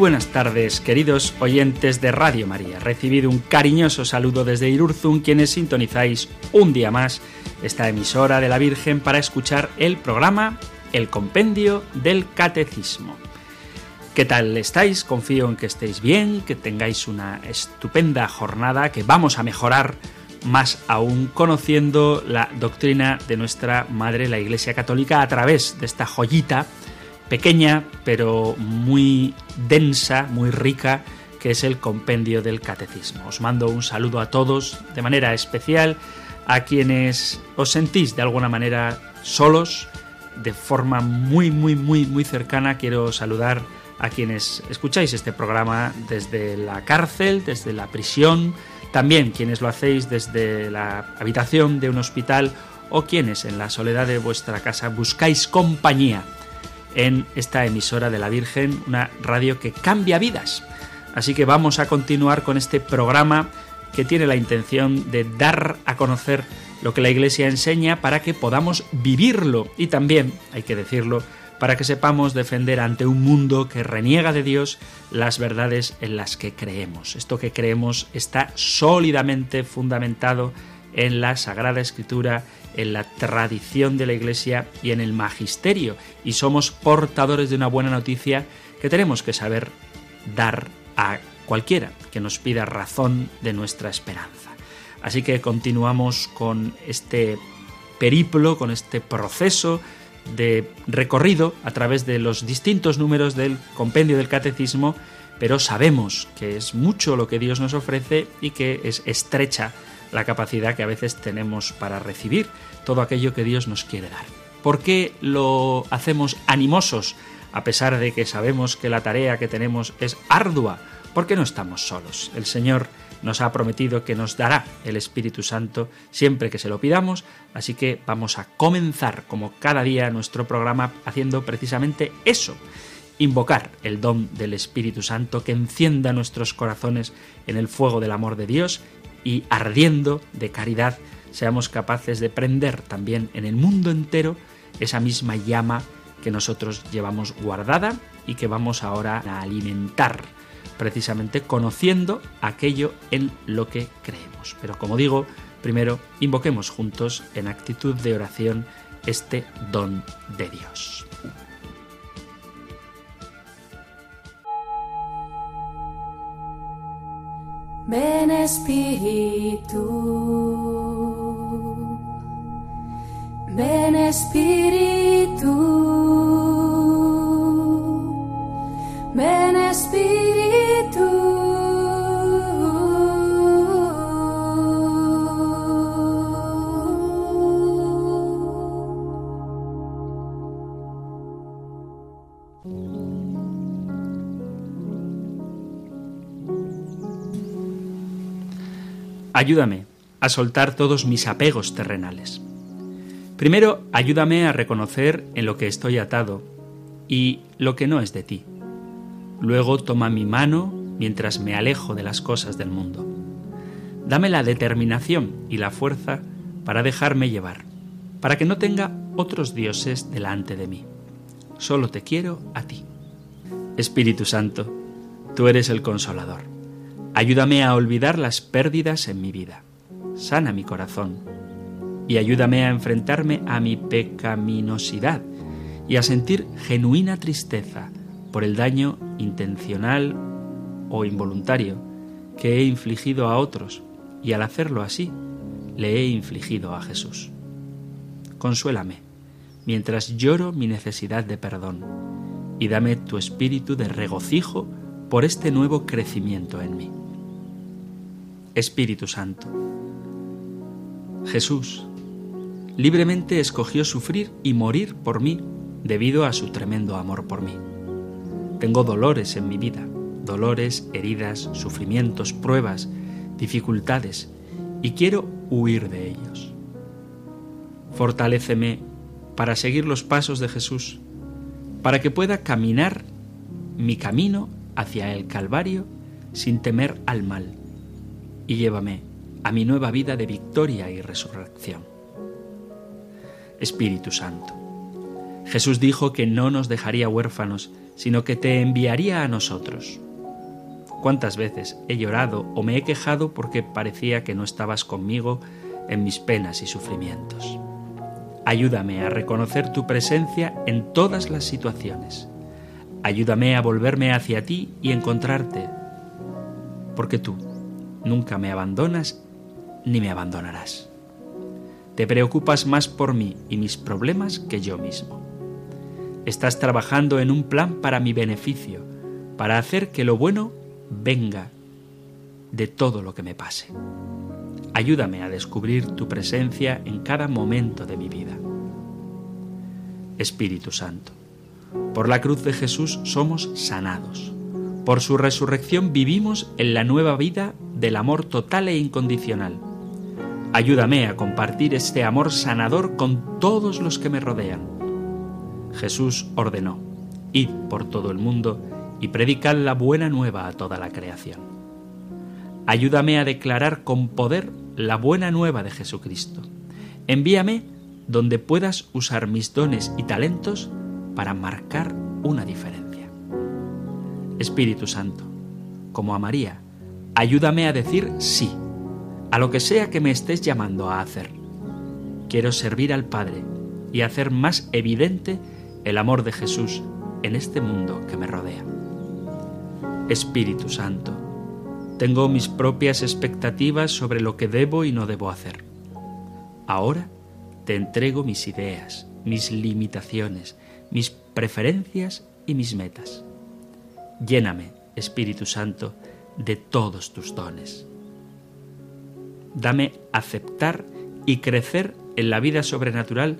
Buenas tardes, queridos oyentes de Radio María. Recibido un cariñoso saludo desde Irurzun, quienes sintonizáis un día más esta emisora de la Virgen para escuchar el programa El Compendio del Catecismo. ¿Qué tal estáis? Confío en que estéis bien, que tengáis una estupenda jornada, que vamos a mejorar más aún conociendo la doctrina de nuestra Madre la Iglesia Católica a través de esta joyita pequeña pero muy densa, muy rica, que es el compendio del catecismo. Os mando un saludo a todos de manera especial, a quienes os sentís de alguna manera solos, de forma muy, muy, muy, muy cercana. Quiero saludar a quienes escucháis este programa desde la cárcel, desde la prisión, también quienes lo hacéis desde la habitación de un hospital o quienes en la soledad de vuestra casa buscáis compañía en esta emisora de la Virgen, una radio que cambia vidas. Así que vamos a continuar con este programa que tiene la intención de dar a conocer lo que la Iglesia enseña para que podamos vivirlo y también, hay que decirlo, para que sepamos defender ante un mundo que reniega de Dios las verdades en las que creemos. Esto que creemos está sólidamente fundamentado en la Sagrada Escritura en la tradición de la Iglesia y en el magisterio, y somos portadores de una buena noticia que tenemos que saber dar a cualquiera que nos pida razón de nuestra esperanza. Así que continuamos con este periplo, con este proceso de recorrido a través de los distintos números del compendio del catecismo, pero sabemos que es mucho lo que Dios nos ofrece y que es estrecha la capacidad que a veces tenemos para recibir todo aquello que Dios nos quiere dar. ¿Por qué lo hacemos animosos a pesar de que sabemos que la tarea que tenemos es ardua? Porque no estamos solos. El Señor nos ha prometido que nos dará el Espíritu Santo siempre que se lo pidamos, así que vamos a comenzar como cada día nuestro programa haciendo precisamente eso, invocar el don del Espíritu Santo que encienda nuestros corazones en el fuego del amor de Dios y ardiendo de caridad seamos capaces de prender también en el mundo entero esa misma llama que nosotros llevamos guardada y que vamos ahora a alimentar precisamente conociendo aquello en lo que creemos. Pero como digo, primero invoquemos juntos en actitud de oración este don de Dios. Ven Espíritu, ven Espíritu, ven Espíritu. Ayúdame a soltar todos mis apegos terrenales. Primero, ayúdame a reconocer en lo que estoy atado y lo que no es de ti. Luego, toma mi mano mientras me alejo de las cosas del mundo. Dame la determinación y la fuerza para dejarme llevar, para que no tenga otros dioses delante de mí. Solo te quiero a ti. Espíritu Santo, tú eres el consolador Ayúdame a olvidar las pérdidas en mi vida. Sana mi corazón. Y ayúdame a enfrentarme a mi pecaminosidad y a sentir genuina tristeza por el daño intencional o involuntario que he infligido a otros y al hacerlo así le he infligido a Jesús. Consuélame mientras lloro mi necesidad de perdón y dame tu espíritu de regocijo por este nuevo crecimiento en mí. Espíritu Santo. Jesús libremente escogió sufrir y morir por mí debido a su tremendo amor por mí. Tengo dolores en mi vida, dolores, heridas, sufrimientos, pruebas, dificultades, y quiero huir de ellos. Fortaléceme para seguir los pasos de Jesús, para que pueda caminar mi camino hacia el Calvario sin temer al mal, y llévame a mi nueva vida de victoria y resurrección. Espíritu Santo, Jesús dijo que no nos dejaría huérfanos, sino que te enviaría a nosotros. ¿Cuántas veces he llorado o me he quejado porque parecía que no estabas conmigo en mis penas y sufrimientos? Ayúdame a reconocer tu presencia en todas las situaciones. Ayúdame a volverme hacia ti y encontrarte, porque tú nunca me abandonas ni me abandonarás. Te preocupas más por mí y mis problemas que yo mismo. Estás trabajando en un plan para mi beneficio, para hacer que lo bueno venga de todo lo que me pase. Ayúdame a descubrir tu presencia en cada momento de mi vida. Espíritu Santo, por la cruz de Jesús somos sanados. Por su resurrección vivimos en la nueva vida del amor total e incondicional. Ayúdame a compartir este amor sanador con todos los que me rodean. Jesús ordenó, id por todo el mundo y predicad la buena nueva a toda la creación. Ayúdame a declarar con poder la buena nueva de Jesucristo. Envíame donde puedas usar mis dones y talentos para marcar una diferencia. Espíritu Santo, como a María, ayúdame a decir sí a lo que sea que me estés llamando a hacer. Quiero servir al Padre y hacer más evidente el amor de Jesús en este mundo que me rodea. Espíritu Santo, tengo mis propias expectativas sobre lo que debo y no debo hacer. Ahora te entrego mis ideas, mis limitaciones, mis preferencias y mis metas. Lléname, Espíritu Santo, de todos tus dones. Dame aceptar y crecer en la vida sobrenatural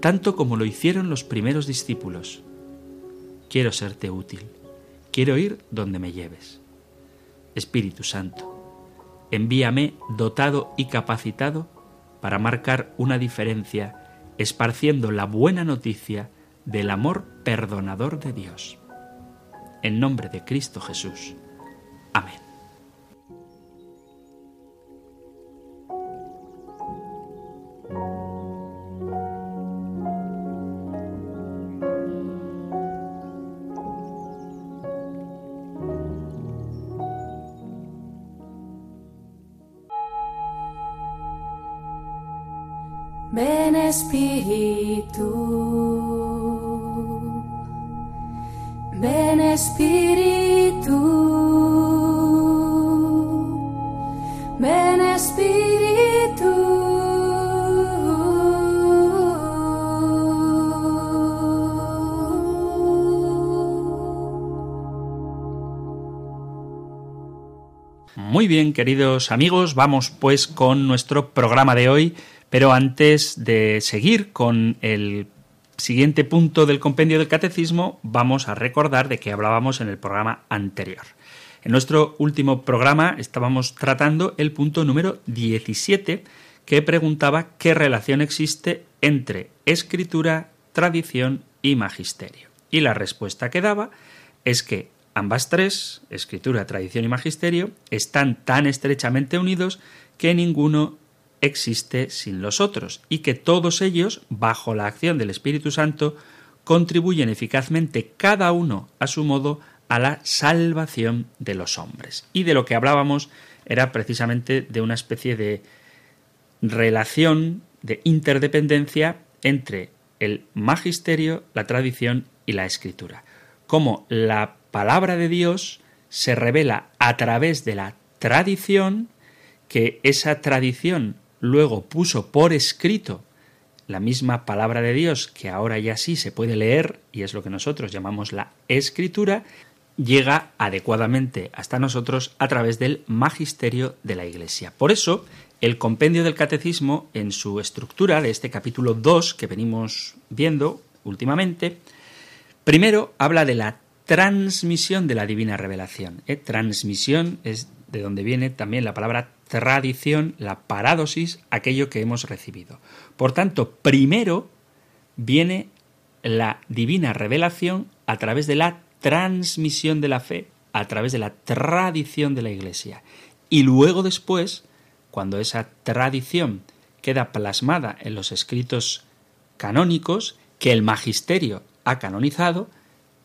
tanto como lo hicieron los primeros discípulos. Quiero serte útil, quiero ir donde me lleves. Espíritu Santo, envíame dotado y capacitado para marcar una diferencia, esparciendo la buena noticia del amor perdonador de Dios. En nombre de Cristo Jesús. Amén. Espíritu, ven Espíritu, ven Espíritu. Muy bien, queridos amigos, vamos pues con nuestro programa de hoy pero antes de seguir con el siguiente punto del compendio del catecismo, vamos a recordar de qué hablábamos en el programa anterior. En nuestro último programa estábamos tratando el punto número 17, que preguntaba qué relación existe entre escritura, tradición y magisterio. Y la respuesta que daba es que ambas tres, escritura, tradición y magisterio, están tan estrechamente unidos que ninguno existe sin los otros y que todos ellos, bajo la acción del Espíritu Santo, contribuyen eficazmente cada uno a su modo a la salvación de los hombres. Y de lo que hablábamos era precisamente de una especie de relación, de interdependencia entre el magisterio, la tradición y la escritura. Como la palabra de Dios se revela a través de la tradición, que esa tradición luego puso por escrito la misma palabra de Dios, que ahora ya sí se puede leer, y es lo que nosotros llamamos la escritura, llega adecuadamente hasta nosotros a través del magisterio de la Iglesia. Por eso, el compendio del catecismo, en su estructura de este capítulo 2 que venimos viendo últimamente, primero habla de la transmisión de la divina revelación. ¿eh? Transmisión es de donde viene también la palabra tradición, la paradosis, aquello que hemos recibido. Por tanto, primero viene la divina revelación a través de la transmisión de la fe, a través de la tradición de la Iglesia. Y luego después, cuando esa tradición queda plasmada en los escritos canónicos que el magisterio ha canonizado,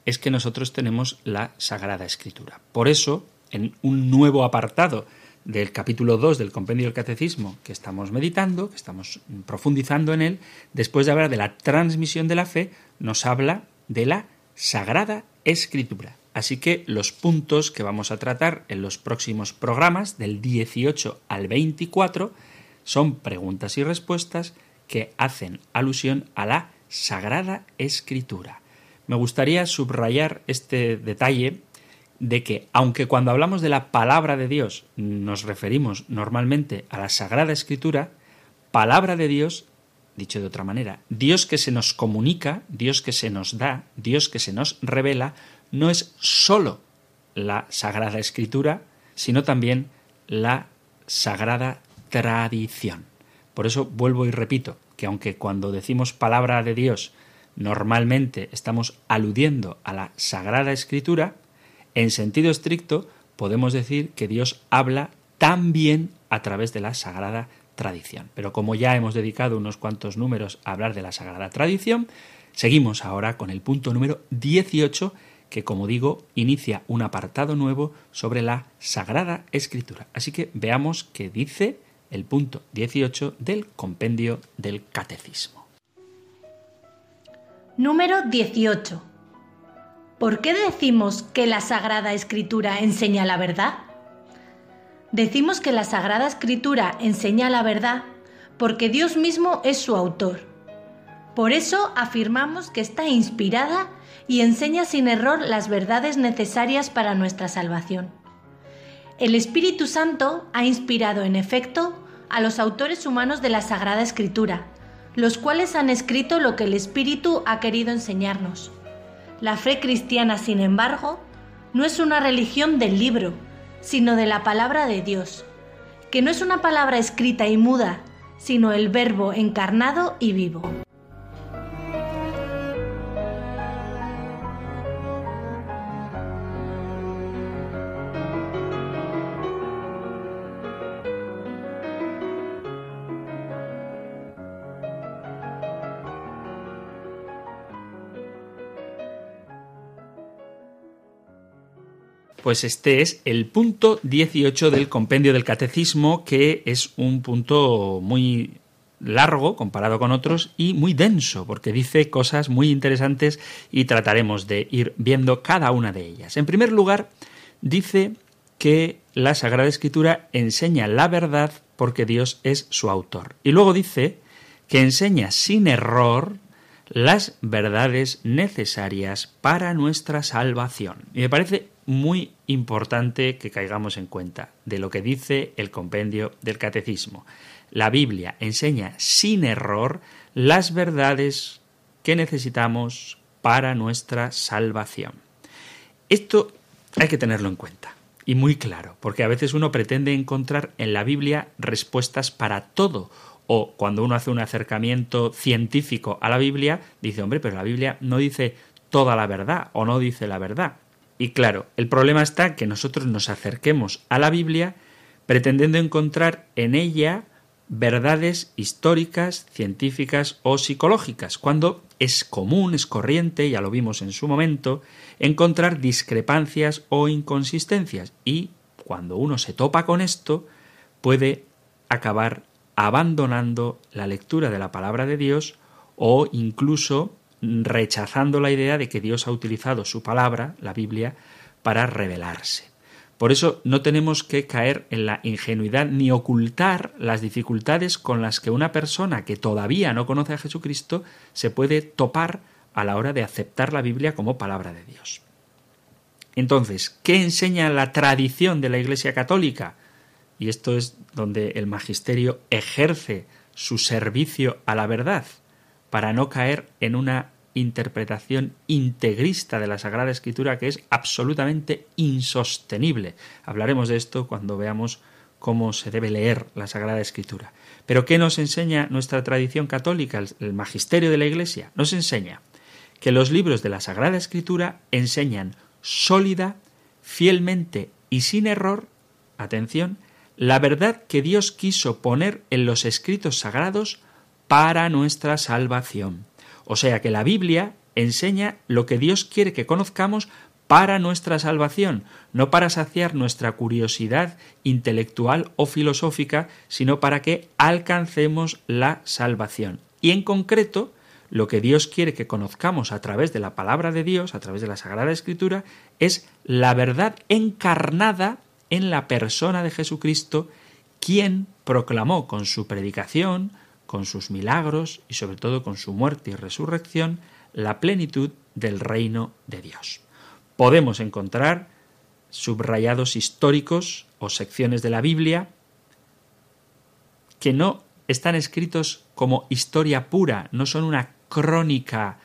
es que nosotros tenemos la Sagrada Escritura. Por eso, en un nuevo apartado del capítulo 2 del compendio del catecismo que estamos meditando, que estamos profundizando en él, después de hablar de la transmisión de la fe, nos habla de la Sagrada Escritura. Así que los puntos que vamos a tratar en los próximos programas, del 18 al 24, son preguntas y respuestas que hacen alusión a la Sagrada Escritura. Me gustaría subrayar este detalle de que, aunque cuando hablamos de la palabra de Dios nos referimos normalmente a la Sagrada Escritura, palabra de Dios, dicho de otra manera, Dios que se nos comunica, Dios que se nos da, Dios que se nos revela, no es sólo la Sagrada Escritura, sino también la Sagrada Tradición. Por eso vuelvo y repito que aunque cuando decimos palabra de Dios normalmente estamos aludiendo a la Sagrada Escritura, en sentido estricto podemos decir que Dios habla también a través de la Sagrada Tradición. Pero como ya hemos dedicado unos cuantos números a hablar de la Sagrada Tradición, seguimos ahora con el punto número 18 que, como digo, inicia un apartado nuevo sobre la Sagrada Escritura. Así que veamos qué dice el punto 18 del compendio del Catecismo. Número 18. ¿Por qué decimos que la Sagrada Escritura enseña la verdad? Decimos que la Sagrada Escritura enseña la verdad porque Dios mismo es su autor. Por eso afirmamos que está inspirada y enseña sin error las verdades necesarias para nuestra salvación. El Espíritu Santo ha inspirado, en efecto, a los autores humanos de la Sagrada Escritura, los cuales han escrito lo que el Espíritu ha querido enseñarnos. La fe cristiana, sin embargo, no es una religión del libro, sino de la palabra de Dios, que no es una palabra escrita y muda, sino el verbo encarnado y vivo. Pues este es el punto 18 del compendio del catecismo, que es un punto muy largo comparado con otros y muy denso, porque dice cosas muy interesantes y trataremos de ir viendo cada una de ellas. En primer lugar, dice que la Sagrada Escritura enseña la verdad porque Dios es su autor. Y luego dice que enseña sin error las verdades necesarias para nuestra salvación. Y me parece muy importante que caigamos en cuenta de lo que dice el compendio del catecismo. La Biblia enseña sin error las verdades que necesitamos para nuestra salvación. Esto hay que tenerlo en cuenta y muy claro, porque a veces uno pretende encontrar en la Biblia respuestas para todo o cuando uno hace un acercamiento científico a la Biblia, dice, hombre, pero la Biblia no dice toda la verdad o no dice la verdad. Y claro, el problema está que nosotros nos acerquemos a la Biblia pretendiendo encontrar en ella verdades históricas, científicas o psicológicas, cuando es común, es corriente, ya lo vimos en su momento, encontrar discrepancias o inconsistencias. Y cuando uno se topa con esto, puede acabar abandonando la lectura de la palabra de Dios o incluso rechazando la idea de que Dios ha utilizado su palabra, la Biblia, para revelarse. Por eso no tenemos que caer en la ingenuidad ni ocultar las dificultades con las que una persona que todavía no conoce a Jesucristo se puede topar a la hora de aceptar la Biblia como palabra de Dios. Entonces, ¿qué enseña la tradición de la Iglesia Católica? Y esto es donde el magisterio ejerce su servicio a la verdad para no caer en una interpretación integrista de la Sagrada Escritura que es absolutamente insostenible. Hablaremos de esto cuando veamos cómo se debe leer la Sagrada Escritura. Pero ¿qué nos enseña nuestra tradición católica, el magisterio de la Iglesia? Nos enseña que los libros de la Sagrada Escritura enseñan sólida, fielmente y sin error, atención, la verdad que Dios quiso poner en los escritos sagrados para nuestra salvación. O sea que la Biblia enseña lo que Dios quiere que conozcamos para nuestra salvación, no para saciar nuestra curiosidad intelectual o filosófica, sino para que alcancemos la salvación. Y en concreto, lo que Dios quiere que conozcamos a través de la palabra de Dios, a través de la Sagrada Escritura, es la verdad encarnada en la persona de Jesucristo, quien proclamó con su predicación, con sus milagros y sobre todo con su muerte y resurrección, la plenitud del reino de Dios. Podemos encontrar subrayados históricos o secciones de la Biblia que no están escritos como historia pura, no son una crónica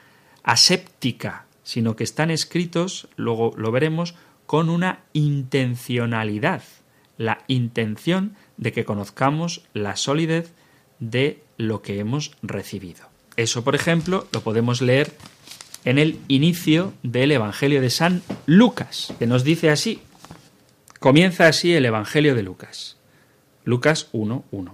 aséptica, sino que están escritos, luego lo veremos, con una intencionalidad, la intención de que conozcamos la solidez de lo que hemos recibido. Eso, por ejemplo, lo podemos leer en el inicio del Evangelio de San Lucas, que nos dice así. Comienza así el Evangelio de Lucas. Lucas 1.1.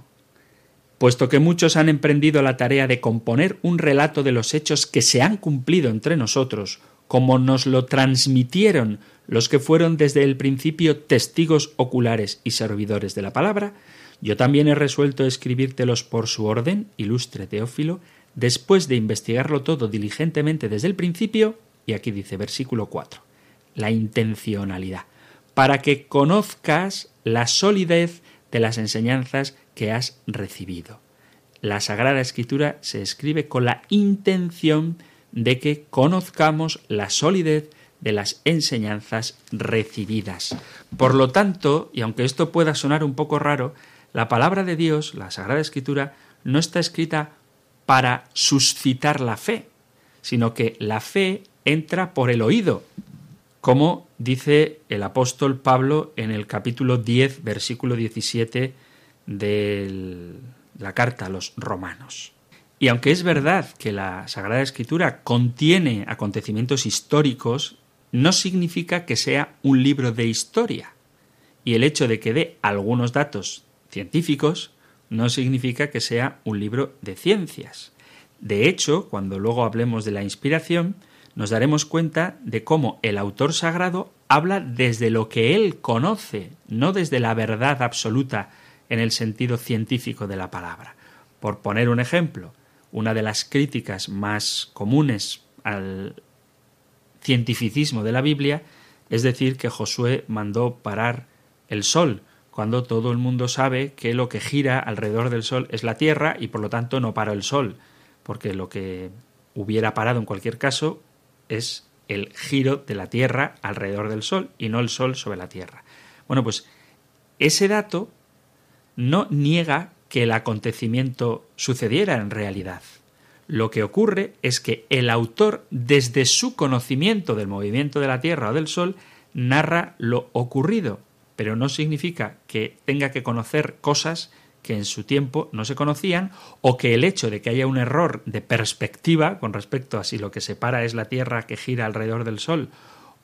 Puesto que muchos han emprendido la tarea de componer un relato de los hechos que se han cumplido entre nosotros, como nos lo transmitieron los que fueron desde el principio testigos oculares y servidores de la palabra, yo también he resuelto escribírtelos por su orden, ilustre Teófilo, después de investigarlo todo diligentemente desde el principio, y aquí dice versículo 4, la intencionalidad, para que conozcas la solidez de las enseñanzas que has recibido. La Sagrada Escritura se escribe con la intención de que conozcamos la solidez de las enseñanzas recibidas. Por lo tanto, y aunque esto pueda sonar un poco raro, la palabra de Dios, la Sagrada Escritura, no está escrita para suscitar la fe, sino que la fe entra por el oído, como dice el apóstol Pablo en el capítulo 10, versículo 17 de la carta a los romanos. Y aunque es verdad que la Sagrada Escritura contiene acontecimientos históricos, no significa que sea un libro de historia. Y el hecho de que dé algunos datos científicos no significa que sea un libro de ciencias. De hecho, cuando luego hablemos de la inspiración, nos daremos cuenta de cómo el autor sagrado habla desde lo que él conoce, no desde la verdad absoluta en el sentido científico de la palabra. Por poner un ejemplo, una de las críticas más comunes al cientificismo de la Biblia es decir que Josué mandó parar el sol, cuando todo el mundo sabe que lo que gira alrededor del Sol es la Tierra y por lo tanto no para el Sol, porque lo que hubiera parado en cualquier caso es el giro de la Tierra alrededor del Sol y no el Sol sobre la Tierra. Bueno, pues ese dato no niega que el acontecimiento sucediera en realidad. Lo que ocurre es que el autor, desde su conocimiento del movimiento de la Tierra o del Sol, narra lo ocurrido, pero no significa que tenga que conocer cosas que en su tiempo no se conocían o que el hecho de que haya un error de perspectiva con respecto a si lo que separa es la Tierra que gira alrededor del Sol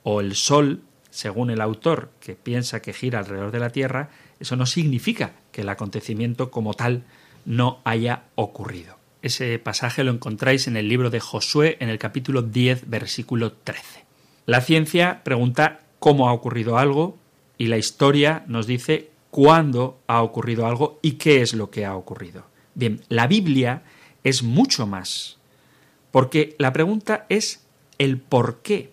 o el Sol, según el autor, que piensa que gira alrededor de la Tierra, eso no significa que el acontecimiento como tal no haya ocurrido. Ese pasaje lo encontráis en el libro de Josué en el capítulo 10, versículo 13. La ciencia pregunta cómo ha ocurrido algo, y la historia nos dice cuándo ha ocurrido algo y qué es lo que ha ocurrido. Bien, la Biblia es mucho más, porque la pregunta es el por qué,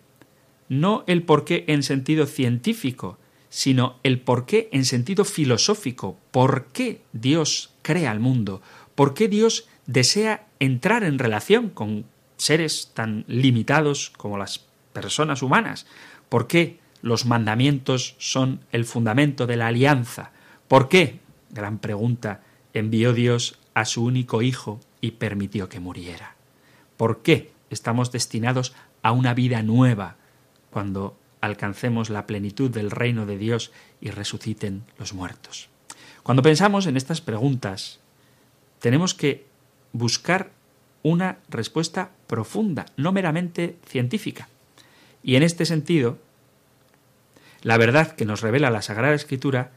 no el por qué en sentido científico, sino el por qué en sentido filosófico. ¿Por qué Dios crea el mundo? ¿Por qué Dios desea entrar en relación con seres tan limitados como las personas humanas? ¿Por qué los mandamientos son el fundamento de la alianza. ¿Por qué? Gran pregunta. Envió Dios a su único Hijo y permitió que muriera. ¿Por qué? estamos destinados a una vida nueva cuando alcancemos la plenitud del reino de Dios y resuciten los muertos. Cuando pensamos en estas preguntas, tenemos que buscar una respuesta profunda, no meramente científica. Y en este sentido, la verdad que nos revela la Sagrada Escritura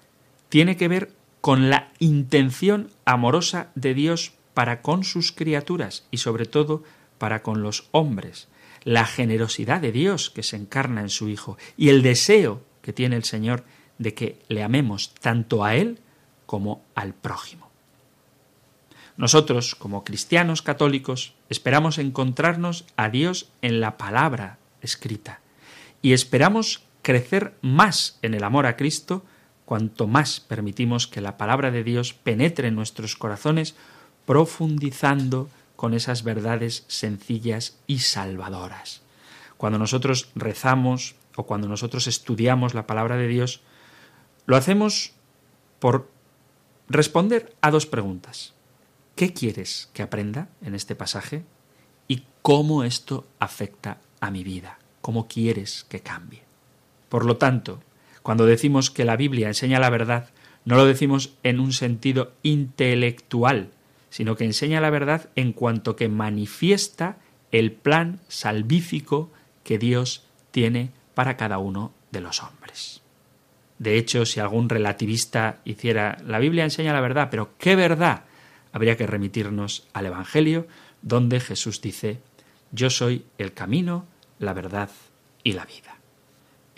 tiene que ver con la intención amorosa de Dios para con sus criaturas y sobre todo para con los hombres, la generosidad de Dios que se encarna en su Hijo y el deseo que tiene el Señor de que le amemos tanto a Él como al prójimo. Nosotros, como cristianos católicos, esperamos encontrarnos a Dios en la palabra escrita y esperamos crecer más en el amor a Cristo cuanto más permitimos que la palabra de Dios penetre en nuestros corazones, profundizando con esas verdades sencillas y salvadoras. Cuando nosotros rezamos o cuando nosotros estudiamos la palabra de Dios, lo hacemos por responder a dos preguntas. ¿Qué quieres que aprenda en este pasaje? ¿Y cómo esto afecta a mi vida? ¿Cómo quieres que cambie? Por lo tanto, cuando decimos que la Biblia enseña la verdad, no lo decimos en un sentido intelectual, sino que enseña la verdad en cuanto que manifiesta el plan salvífico que Dios tiene para cada uno de los hombres. De hecho, si algún relativista hiciera la Biblia enseña la verdad, pero ¿qué verdad? Habría que remitirnos al Evangelio, donde Jesús dice, Yo soy el camino, la verdad y la vida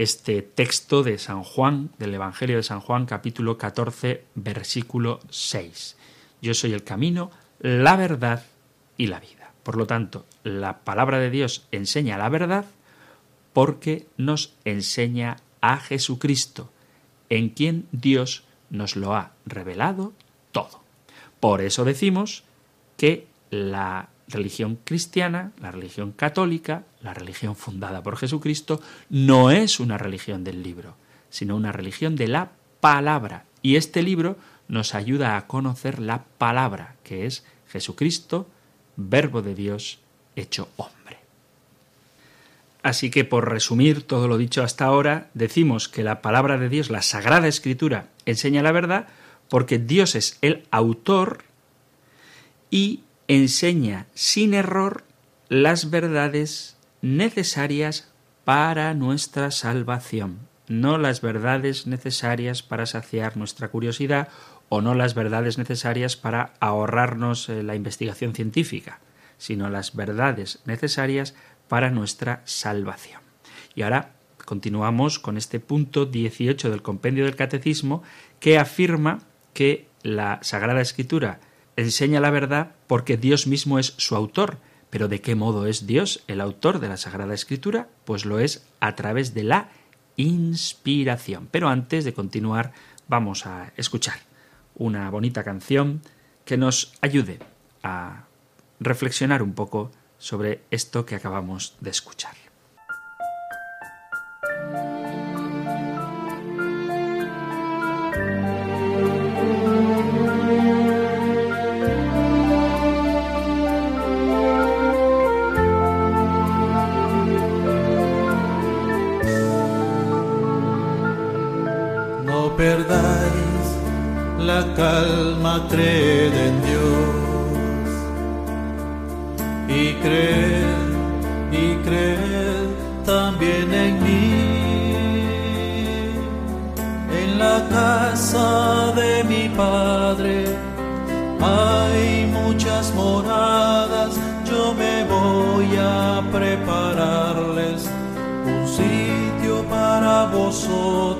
este texto de San Juan, del Evangelio de San Juan, capítulo 14, versículo 6. Yo soy el camino, la verdad y la vida. Por lo tanto, la palabra de Dios enseña la verdad porque nos enseña a Jesucristo, en quien Dios nos lo ha revelado todo. Por eso decimos que la religión cristiana, la religión católica, la religión fundada por Jesucristo, no es una religión del libro, sino una religión de la palabra. Y este libro nos ayuda a conocer la palabra, que es Jesucristo, verbo de Dios hecho hombre. Así que por resumir todo lo dicho hasta ahora, decimos que la palabra de Dios, la Sagrada Escritura, enseña la verdad porque Dios es el autor y enseña sin error las verdades necesarias para nuestra salvación, no las verdades necesarias para saciar nuestra curiosidad o no las verdades necesarias para ahorrarnos eh, la investigación científica, sino las verdades necesarias para nuestra salvación. Y ahora continuamos con este punto 18 del compendio del catecismo que afirma que la Sagrada Escritura enseña la verdad porque Dios mismo es su autor. Pero ¿de qué modo es Dios el autor de la Sagrada Escritura? Pues lo es a través de la inspiración. Pero antes de continuar, vamos a escuchar una bonita canción que nos ayude a reflexionar un poco sobre esto que acabamos de escuchar. Perdáis la calma, creed en Dios y creed y creed también en mí. En la casa de mi Padre hay muchas moradas, yo me voy a prepararles un sitio para vosotros.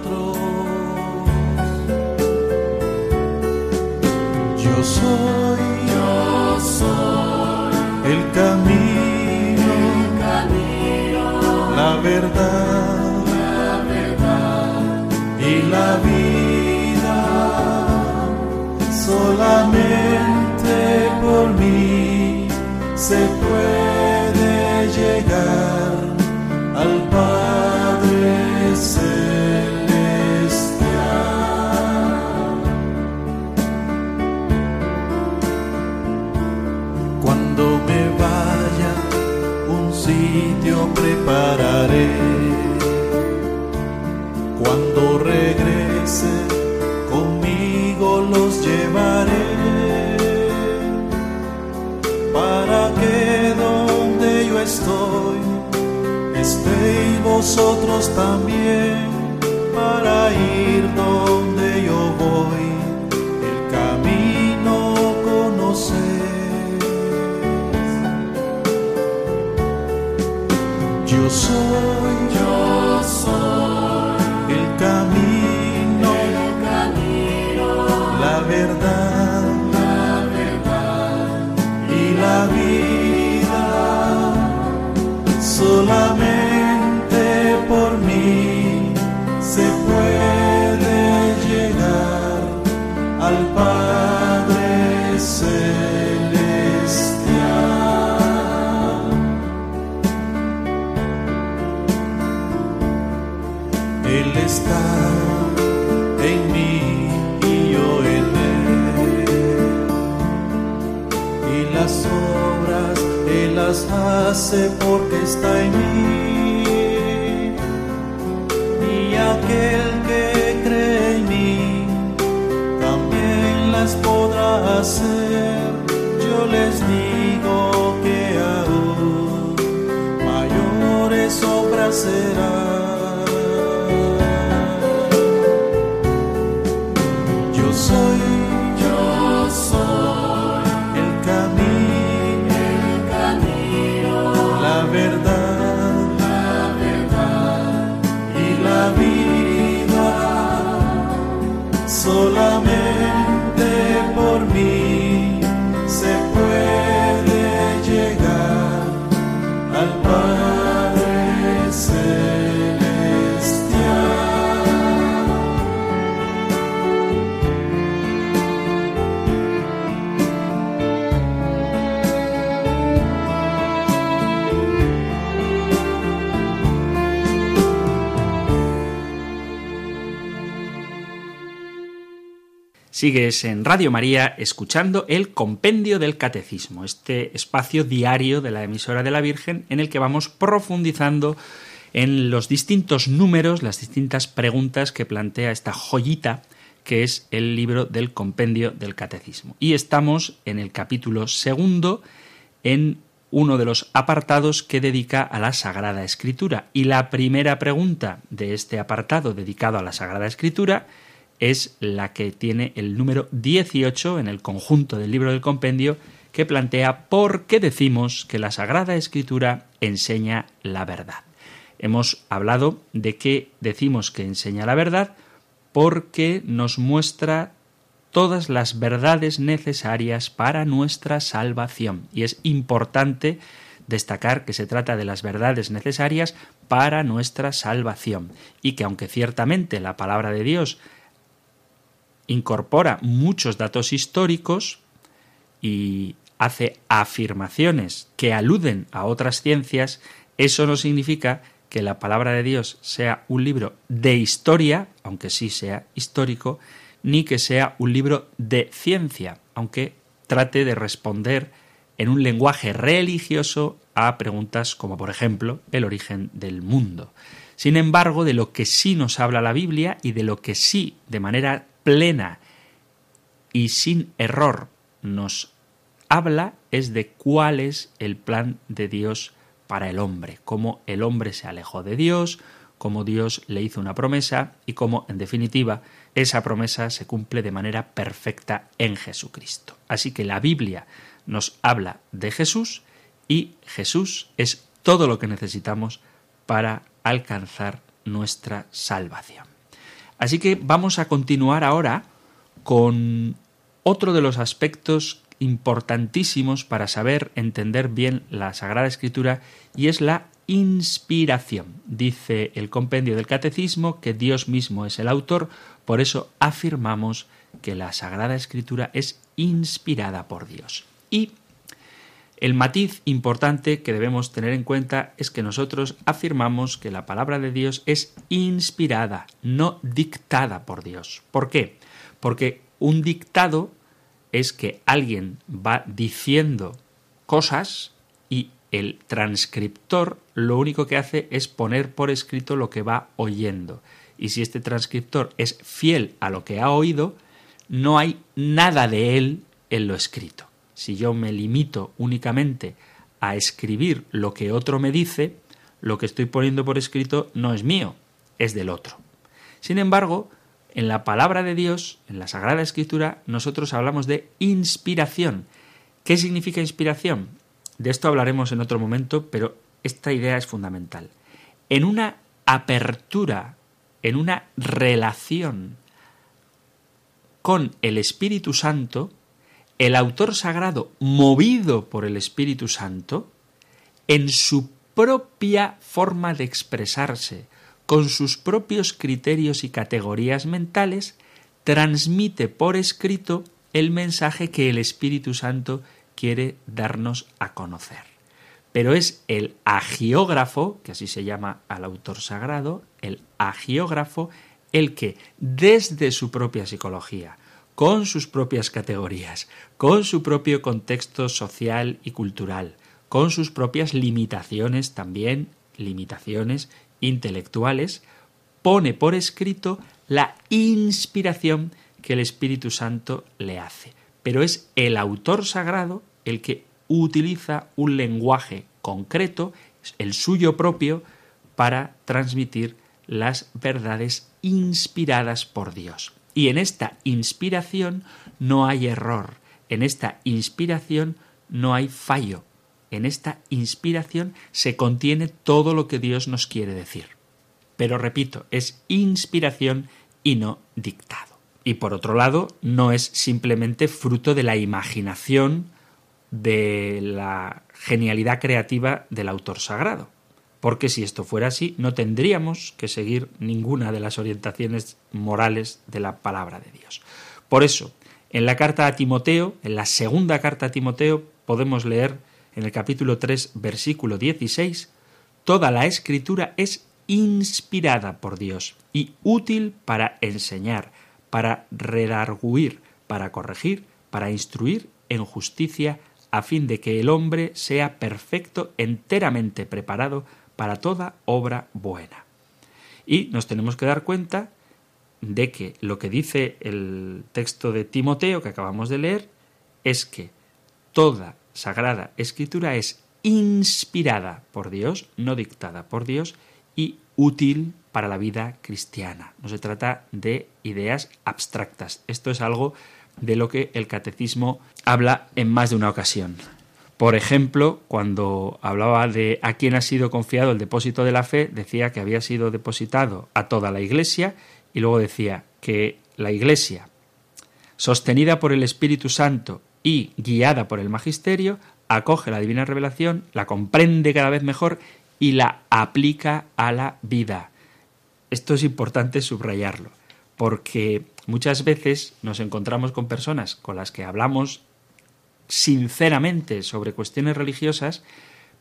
Estéis vosotros también. Hace Sigues en Radio María escuchando el Compendio del Catecismo, este espacio diario de la emisora de la Virgen en el que vamos profundizando en los distintos números, las distintas preguntas que plantea esta joyita que es el libro del Compendio del Catecismo. Y estamos en el capítulo segundo, en uno de los apartados que dedica a la Sagrada Escritura. Y la primera pregunta de este apartado dedicado a la Sagrada Escritura es la que tiene el número 18 en el conjunto del libro del compendio, que plantea por qué decimos que la Sagrada Escritura enseña la verdad. Hemos hablado de que decimos que enseña la verdad porque nos muestra todas las verdades necesarias para nuestra salvación. Y es importante destacar que se trata de las verdades necesarias para nuestra salvación. Y que aunque ciertamente la palabra de Dios incorpora muchos datos históricos y hace afirmaciones que aluden a otras ciencias, eso no significa que la palabra de Dios sea un libro de historia, aunque sí sea histórico, ni que sea un libro de ciencia, aunque trate de responder en un lenguaje religioso a preguntas como por ejemplo el origen del mundo. Sin embargo, de lo que sí nos habla la Biblia y de lo que sí de manera plena y sin error nos habla es de cuál es el plan de Dios para el hombre, cómo el hombre se alejó de Dios, cómo Dios le hizo una promesa y cómo, en definitiva, esa promesa se cumple de manera perfecta en Jesucristo. Así que la Biblia nos habla de Jesús y Jesús es todo lo que necesitamos para alcanzar nuestra salvación. Así que vamos a continuar ahora con otro de los aspectos importantísimos para saber entender bien la Sagrada Escritura y es la inspiración. Dice el compendio del Catecismo que Dios mismo es el autor, por eso afirmamos que la Sagrada Escritura es inspirada por Dios. Y el matiz importante que debemos tener en cuenta es que nosotros afirmamos que la palabra de Dios es inspirada, no dictada por Dios. ¿Por qué? Porque un dictado es que alguien va diciendo cosas y el transcriptor lo único que hace es poner por escrito lo que va oyendo. y si este transcriptor es fiel a lo que ha oído, no hay nada de él en lo escrito. Si yo me limito únicamente a escribir lo que otro me dice, lo que estoy poniendo por escrito no es mío, es del otro. Sin embargo, en la palabra de Dios, en la Sagrada Escritura, nosotros hablamos de inspiración. ¿Qué significa inspiración? De esto hablaremos en otro momento, pero esta idea es fundamental. En una apertura, en una relación con el Espíritu Santo, el autor sagrado, movido por el Espíritu Santo, en su propia forma de expresarse, con sus propios criterios y categorías mentales, transmite por escrito el mensaje que el Espíritu Santo quiere darnos a conocer. Pero es el agiógrafo, que así se llama al autor sagrado, el agiógrafo, el que desde su propia psicología, con sus propias categorías, con su propio contexto social y cultural, con sus propias limitaciones también, limitaciones intelectuales, pone por escrito la inspiración que el Espíritu Santo le hace. Pero es el autor sagrado el que utiliza un lenguaje concreto, el suyo propio, para transmitir las verdades inspiradas por Dios. Y en esta inspiración no hay error, en esta inspiración no hay fallo, en esta inspiración se contiene todo lo que Dios nos quiere decir. Pero repito, es inspiración y no dictado. Y por otro lado, no es simplemente fruto de la imaginación, de la genialidad creativa del autor sagrado. Porque si esto fuera así, no tendríamos que seguir ninguna de las orientaciones morales de la palabra de Dios. Por eso, en la carta a Timoteo, en la segunda carta a Timoteo, podemos leer en el capítulo 3, versículo 16, toda la escritura es inspirada por Dios y útil para enseñar, para redarguir, para corregir, para instruir en justicia, a fin de que el hombre sea perfecto, enteramente preparado para toda obra buena. Y nos tenemos que dar cuenta de que lo que dice el texto de Timoteo que acabamos de leer es que toda sagrada escritura es inspirada por Dios, no dictada por Dios, y útil para la vida cristiana. No se trata de ideas abstractas. Esto es algo de lo que el catecismo habla en más de una ocasión. Por ejemplo, cuando hablaba de a quién ha sido confiado el depósito de la fe, decía que había sido depositado a toda la Iglesia y luego decía que la Iglesia, sostenida por el Espíritu Santo y guiada por el Magisterio, acoge la divina revelación, la comprende cada vez mejor y la aplica a la vida. Esto es importante subrayarlo, porque muchas veces nos encontramos con personas con las que hablamos sinceramente sobre cuestiones religiosas,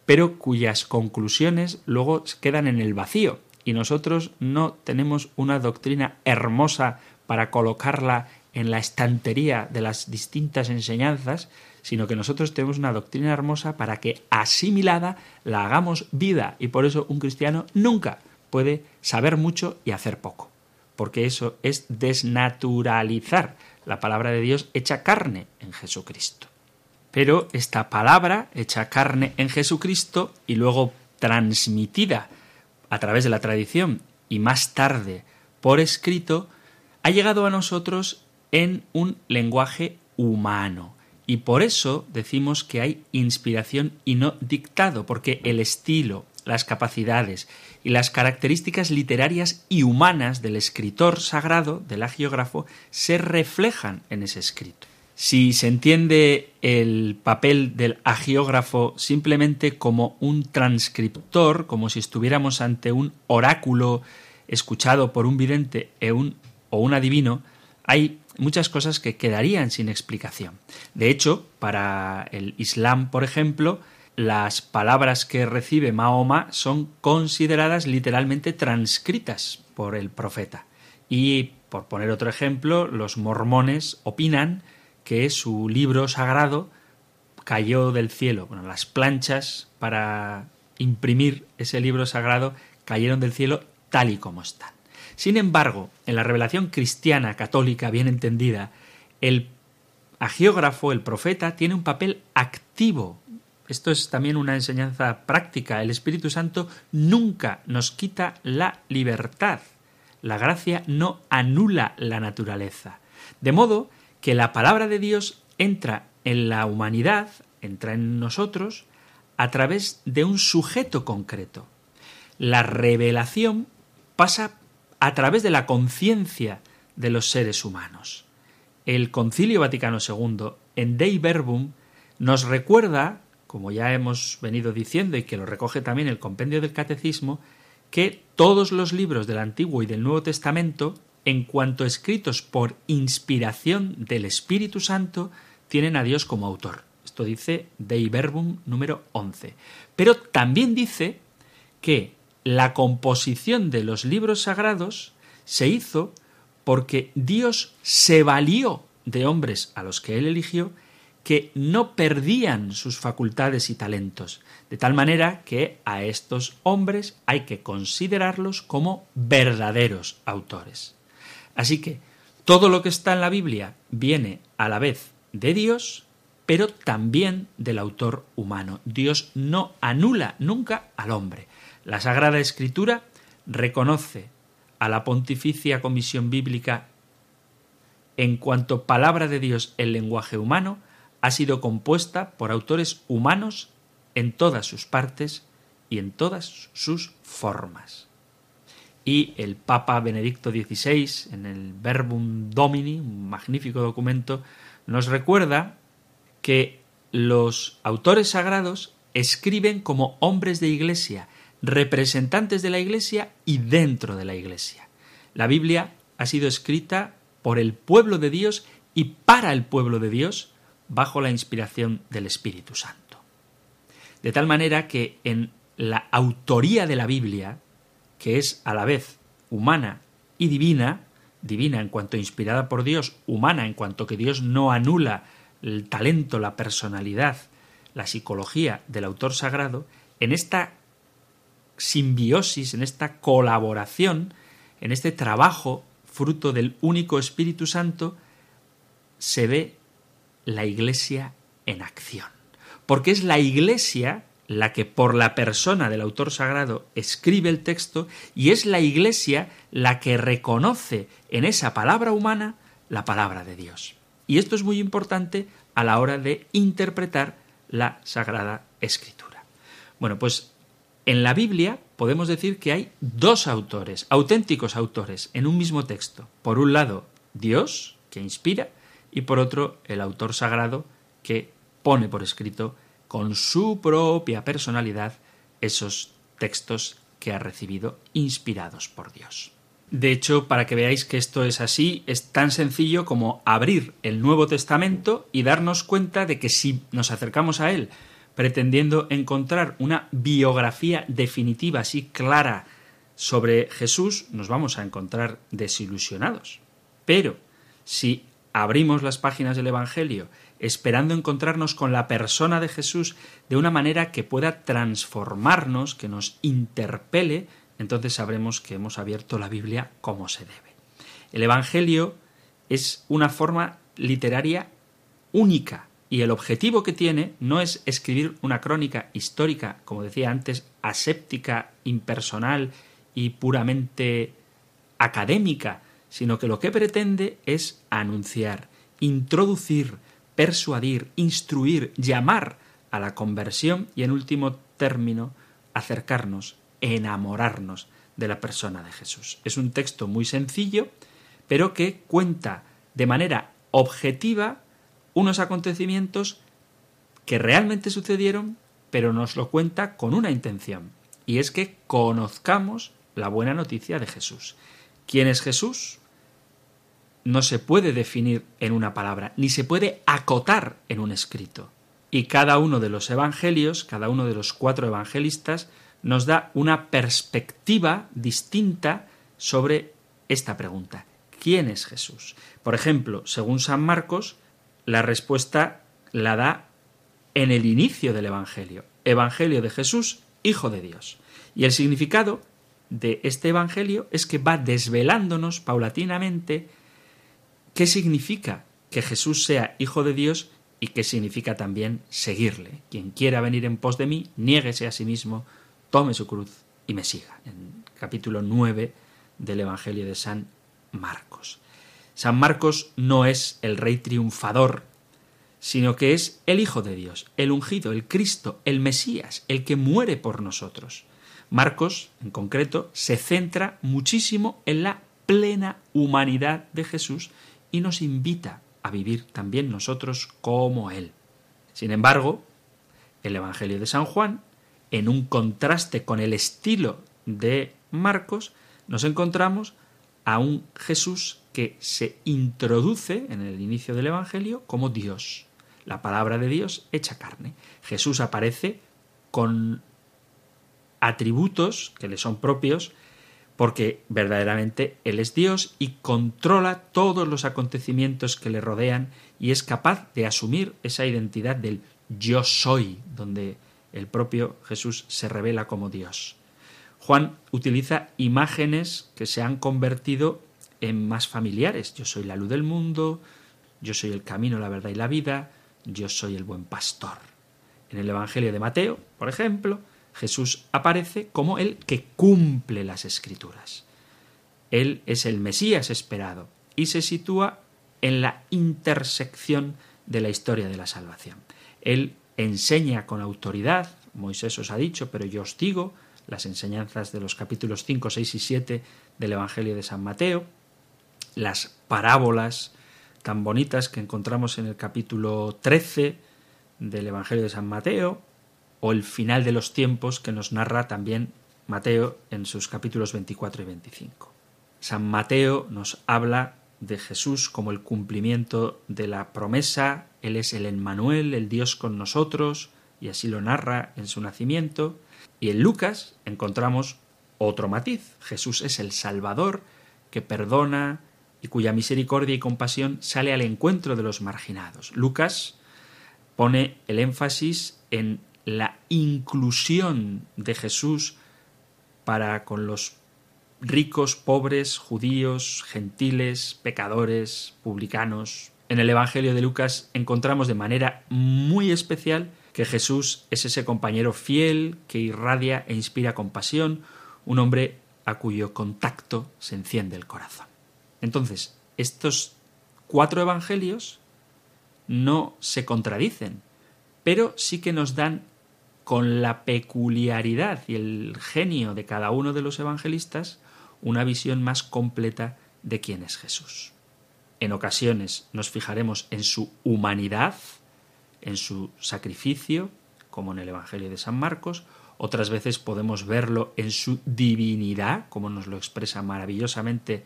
pero cuyas conclusiones luego quedan en el vacío y nosotros no tenemos una doctrina hermosa para colocarla en la estantería de las distintas enseñanzas, sino que nosotros tenemos una doctrina hermosa para que asimilada la hagamos vida y por eso un cristiano nunca puede saber mucho y hacer poco, porque eso es desnaturalizar la palabra de Dios hecha carne en Jesucristo. Pero esta palabra hecha carne en Jesucristo y luego transmitida a través de la tradición y más tarde por escrito, ha llegado a nosotros en un lenguaje humano. Y por eso decimos que hay inspiración y no dictado, porque el estilo, las capacidades y las características literarias y humanas del escritor sagrado, del agiógrafo, se reflejan en ese escrito. Si se entiende el papel del agiógrafo simplemente como un transcriptor, como si estuviéramos ante un oráculo escuchado por un vidente e o un adivino, hay muchas cosas que quedarían sin explicación. De hecho, para el Islam, por ejemplo, las palabras que recibe Mahoma son consideradas literalmente transcritas por el profeta. Y, por poner otro ejemplo, los mormones opinan que su libro sagrado cayó del cielo. Bueno, las planchas para imprimir ese libro sagrado cayeron del cielo tal y como están. Sin embargo, en la revelación cristiana católica bien entendida, el agiógrafo, el profeta, tiene un papel activo. Esto es también una enseñanza práctica. El Espíritu Santo nunca nos quita la libertad. La gracia no anula la naturaleza. De modo que la palabra de Dios entra en la humanidad, entra en nosotros, a través de un sujeto concreto. La revelación pasa a través de la conciencia de los seres humanos. El Concilio Vaticano II, en Dei Verbum, nos recuerda, como ya hemos venido diciendo y que lo recoge también el compendio del Catecismo, que todos los libros del Antiguo y del Nuevo Testamento, en cuanto escritos por inspiración del Espíritu Santo, tienen a Dios como autor. Esto dice Dei Verbum número 11. Pero también dice que la composición de los libros sagrados se hizo porque Dios se valió de hombres a los que él eligió que no perdían sus facultades y talentos, de tal manera que a estos hombres hay que considerarlos como verdaderos autores. Así que todo lo que está en la Biblia viene a la vez de Dios, pero también del autor humano. Dios no anula nunca al hombre. La Sagrada Escritura reconoce a la Pontificia Comisión Bíblica en cuanto palabra de Dios en lenguaje humano, ha sido compuesta por autores humanos en todas sus partes y en todas sus formas. Y el Papa Benedicto XVI, en el Verbum Domini, un magnífico documento, nos recuerda que los autores sagrados escriben como hombres de iglesia, representantes de la iglesia y dentro de la iglesia. La Biblia ha sido escrita por el pueblo de Dios y para el pueblo de Dios bajo la inspiración del Espíritu Santo. De tal manera que en la autoría de la Biblia, que es a la vez humana y divina, divina en cuanto inspirada por Dios, humana en cuanto que Dios no anula el talento, la personalidad, la psicología del autor sagrado, en esta simbiosis, en esta colaboración, en este trabajo fruto del único Espíritu Santo, se ve la Iglesia en acción. Porque es la Iglesia la que por la persona del autor sagrado escribe el texto y es la Iglesia la que reconoce en esa palabra humana la palabra de Dios. Y esto es muy importante a la hora de interpretar la Sagrada Escritura. Bueno, pues en la Biblia podemos decir que hay dos autores, auténticos autores, en un mismo texto. Por un lado, Dios, que inspira, y por otro, el autor sagrado, que pone por escrito con su propia personalidad esos textos que ha recibido inspirados por Dios. De hecho, para que veáis que esto es así, es tan sencillo como abrir el Nuevo Testamento y darnos cuenta de que si nos acercamos a él pretendiendo encontrar una biografía definitiva, así clara, sobre Jesús, nos vamos a encontrar desilusionados. Pero si abrimos las páginas del Evangelio esperando encontrarnos con la persona de Jesús de una manera que pueda transformarnos, que nos interpele, entonces sabremos que hemos abierto la Biblia como se debe. El Evangelio es una forma literaria única y el objetivo que tiene no es escribir una crónica histórica, como decía antes, aséptica, impersonal y puramente académica, sino que lo que pretende es anunciar, introducir, persuadir, instruir, llamar a la conversión y en último término acercarnos, enamorarnos de la persona de Jesús. Es un texto muy sencillo, pero que cuenta de manera objetiva unos acontecimientos que realmente sucedieron, pero nos lo cuenta con una intención, y es que conozcamos la buena noticia de Jesús. ¿Quién es Jesús? No se puede definir en una palabra, ni se puede acotar en un escrito. Y cada uno de los evangelios, cada uno de los cuatro evangelistas, nos da una perspectiva distinta sobre esta pregunta. ¿Quién es Jesús? Por ejemplo, según San Marcos, la respuesta la da en el inicio del Evangelio. Evangelio de Jesús, Hijo de Dios. Y el significado de este Evangelio es que va desvelándonos paulatinamente qué significa que Jesús sea Hijo de Dios y qué significa también seguirle. Quien quiera venir en pos de mí, niéguese a sí mismo, tome su cruz y me siga. En capítulo 9 del Evangelio de San Marcos. San Marcos no es el rey triunfador, sino que es el Hijo de Dios, el ungido, el Cristo, el Mesías, el que muere por nosotros. Marcos, en concreto, se centra muchísimo en la plena humanidad de Jesús y nos invita a vivir también nosotros como Él. Sin embargo, el Evangelio de San Juan, en un contraste con el estilo de Marcos, nos encontramos a un Jesús que se introduce en el inicio del Evangelio como Dios, la palabra de Dios hecha carne. Jesús aparece con atributos que le son propios porque verdaderamente Él es Dios y controla todos los acontecimientos que le rodean y es capaz de asumir esa identidad del yo soy, donde el propio Jesús se revela como Dios. Juan utiliza imágenes que se han convertido en más familiares. Yo soy la luz del mundo, yo soy el camino, la verdad y la vida, yo soy el buen pastor. En el Evangelio de Mateo, por ejemplo, Jesús aparece como el que cumple las escrituras. Él es el Mesías esperado y se sitúa en la intersección de la historia de la salvación. Él enseña con autoridad, Moisés os ha dicho, pero yo os digo, las enseñanzas de los capítulos 5, 6 y 7 del Evangelio de San Mateo, las parábolas tan bonitas que encontramos en el capítulo 13 del Evangelio de San Mateo, o el final de los tiempos que nos narra también Mateo en sus capítulos 24 y 25. San Mateo nos habla de Jesús como el cumplimiento de la promesa, Él es el Emmanuel, el Dios con nosotros, y así lo narra en su nacimiento. Y en Lucas encontramos otro matiz, Jesús es el Salvador que perdona y cuya misericordia y compasión sale al encuentro de los marginados. Lucas pone el énfasis en la inclusión de Jesús para con los ricos, pobres, judíos, gentiles, pecadores, publicanos. En el Evangelio de Lucas encontramos de manera muy especial que Jesús es ese compañero fiel que irradia e inspira compasión, un hombre a cuyo contacto se enciende el corazón. Entonces, estos cuatro evangelios no se contradicen, pero sí que nos dan con la peculiaridad y el genio de cada uno de los evangelistas una visión más completa de quién es Jesús. En ocasiones nos fijaremos en su humanidad, en su sacrificio, como en el Evangelio de San Marcos, otras veces podemos verlo en su divinidad, como nos lo expresa maravillosamente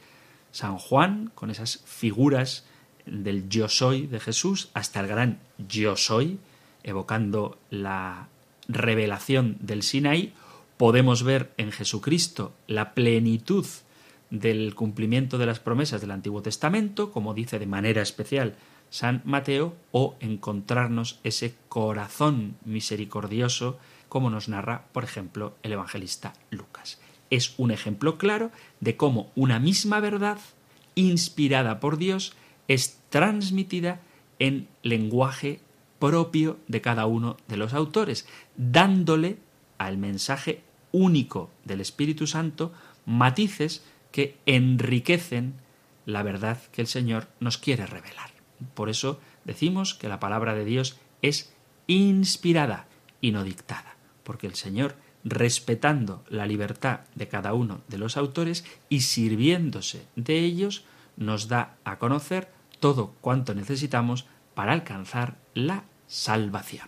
San Juan, con esas figuras del yo soy de Jesús, hasta el gran yo soy, evocando la revelación del Sinaí, podemos ver en Jesucristo la plenitud del cumplimiento de las promesas del Antiguo Testamento, como dice de manera especial San Mateo, o encontrarnos ese corazón misericordioso, como nos narra, por ejemplo, el evangelista Lucas. Es un ejemplo claro de cómo una misma verdad, inspirada por Dios, es transmitida en lenguaje propio de cada uno de los autores, dándole al mensaje único del Espíritu Santo matices que enriquecen la verdad que el Señor nos quiere revelar. Por eso decimos que la palabra de Dios es inspirada y no dictada, porque el Señor, respetando la libertad de cada uno de los autores y sirviéndose de ellos, nos da a conocer todo cuanto necesitamos para alcanzar la salvación.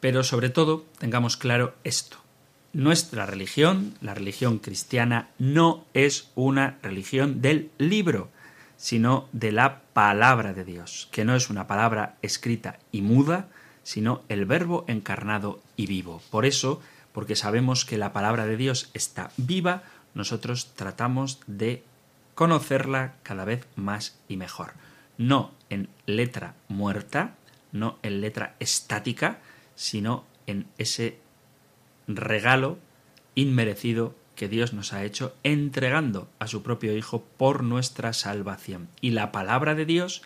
Pero sobre todo tengamos claro esto. Nuestra religión, la religión cristiana, no es una religión del libro, sino de la palabra de Dios, que no es una palabra escrita y muda, sino el verbo encarnado y vivo. Por eso, porque sabemos que la palabra de Dios está viva, nosotros tratamos de conocerla cada vez más y mejor. No en letra muerta, no en letra estática, sino en ese regalo inmerecido que Dios nos ha hecho entregando a su propio Hijo por nuestra salvación. Y la palabra de Dios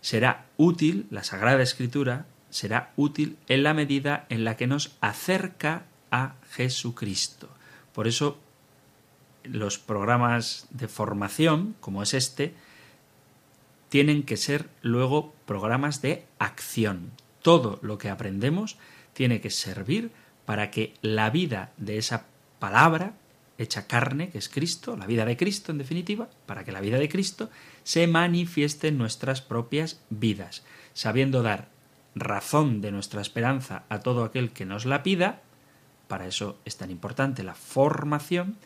será útil, la Sagrada Escritura será útil en la medida en la que nos acerca a Jesucristo. Por eso los programas de formación, como es este, tienen que ser luego programas de acción. Todo lo que aprendemos tiene que servir para que la vida de esa palabra hecha carne, que es Cristo, la vida de Cristo en definitiva, para que la vida de Cristo se manifieste en nuestras propias vidas, sabiendo dar razón de nuestra esperanza a todo aquel que nos la pida, para eso es tan importante la formación,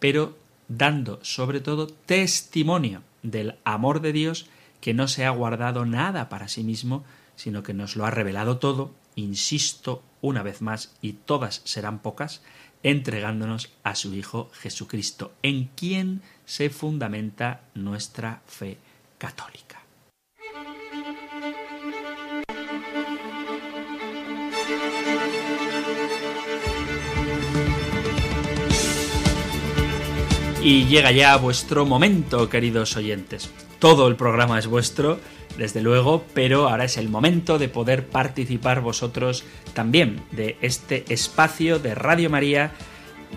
pero dando sobre todo testimonio del amor de Dios que no se ha guardado nada para sí mismo, sino que nos lo ha revelado todo, insisto una vez más, y todas serán pocas, entregándonos a su Hijo Jesucristo, en quien se fundamenta nuestra fe católica. Y llega ya vuestro momento, queridos oyentes. Todo el programa es vuestro, desde luego, pero ahora es el momento de poder participar vosotros también de este espacio de Radio María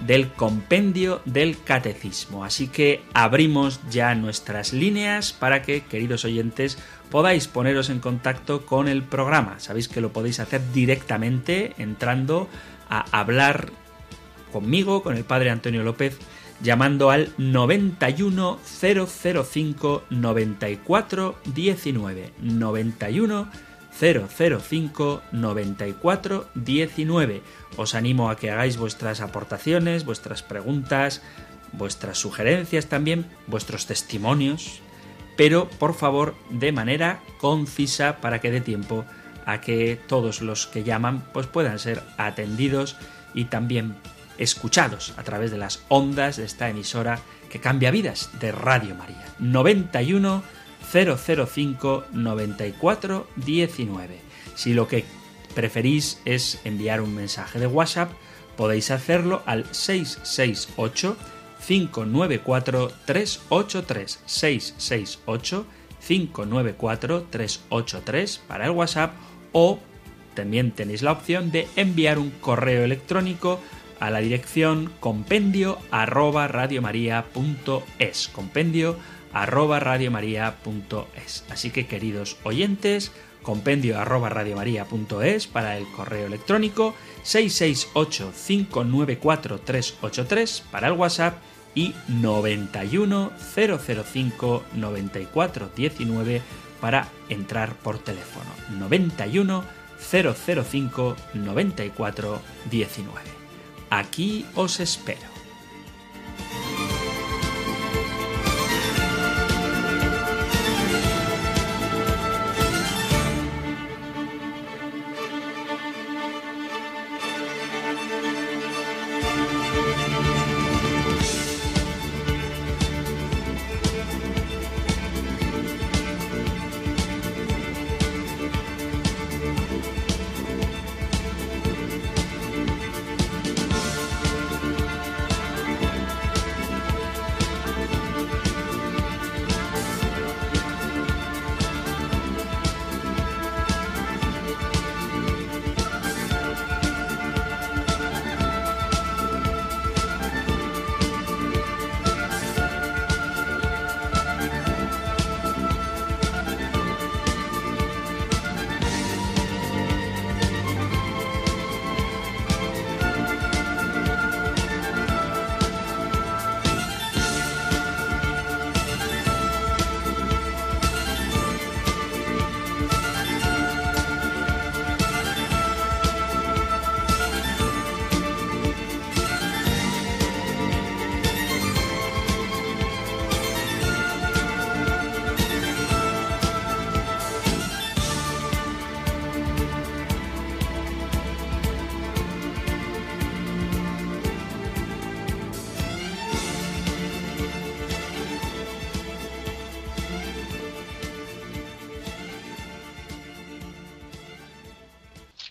del compendio del catecismo. Así que abrimos ya nuestras líneas para que, queridos oyentes, podáis poneros en contacto con el programa. Sabéis que lo podéis hacer directamente entrando a hablar conmigo, con el padre Antonio López, llamando al 91005 94 19 91 005 94 19. Os animo a que hagáis vuestras aportaciones, vuestras preguntas, vuestras sugerencias también, vuestros testimonios, pero por favor de manera concisa para que dé tiempo a que todos los que llaman pues puedan ser atendidos y también escuchados a través de las ondas de esta emisora que cambia vidas de Radio María. 91 005 94 19. Si lo que preferís es enviar un mensaje de WhatsApp, podéis hacerlo al 668 594 383 668 594 383 para el WhatsApp o también tenéis la opción de enviar un correo electrónico a la dirección compendio arroba radiomaria.es. Compendio arroba radiomaria.es. Así que queridos oyentes, compendio arroba radiomaria.es para el correo electrónico 668-594-383 para el WhatsApp y 91 005 94 19 para entrar por teléfono. 91 005 94 19. Aquí os espero.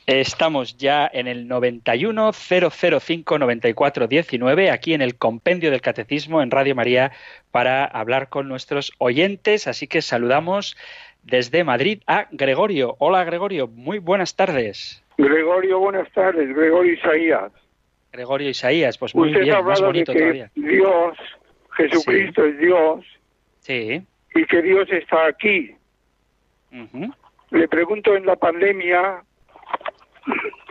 Estamos ya en el 91 005 94 19, aquí en el Compendio del Catecismo en Radio María, para hablar con nuestros oyentes. Así que saludamos desde Madrid a Gregorio. Hola Gregorio, muy buenas tardes. Gregorio, buenas tardes. Gregorio Isaías. Gregorio Isaías, pues muy Usted bien, ha más hablado de bonito que todavía. Dios, Jesucristo es Dios Sí. y que Dios está aquí. Le pregunto en la pandemia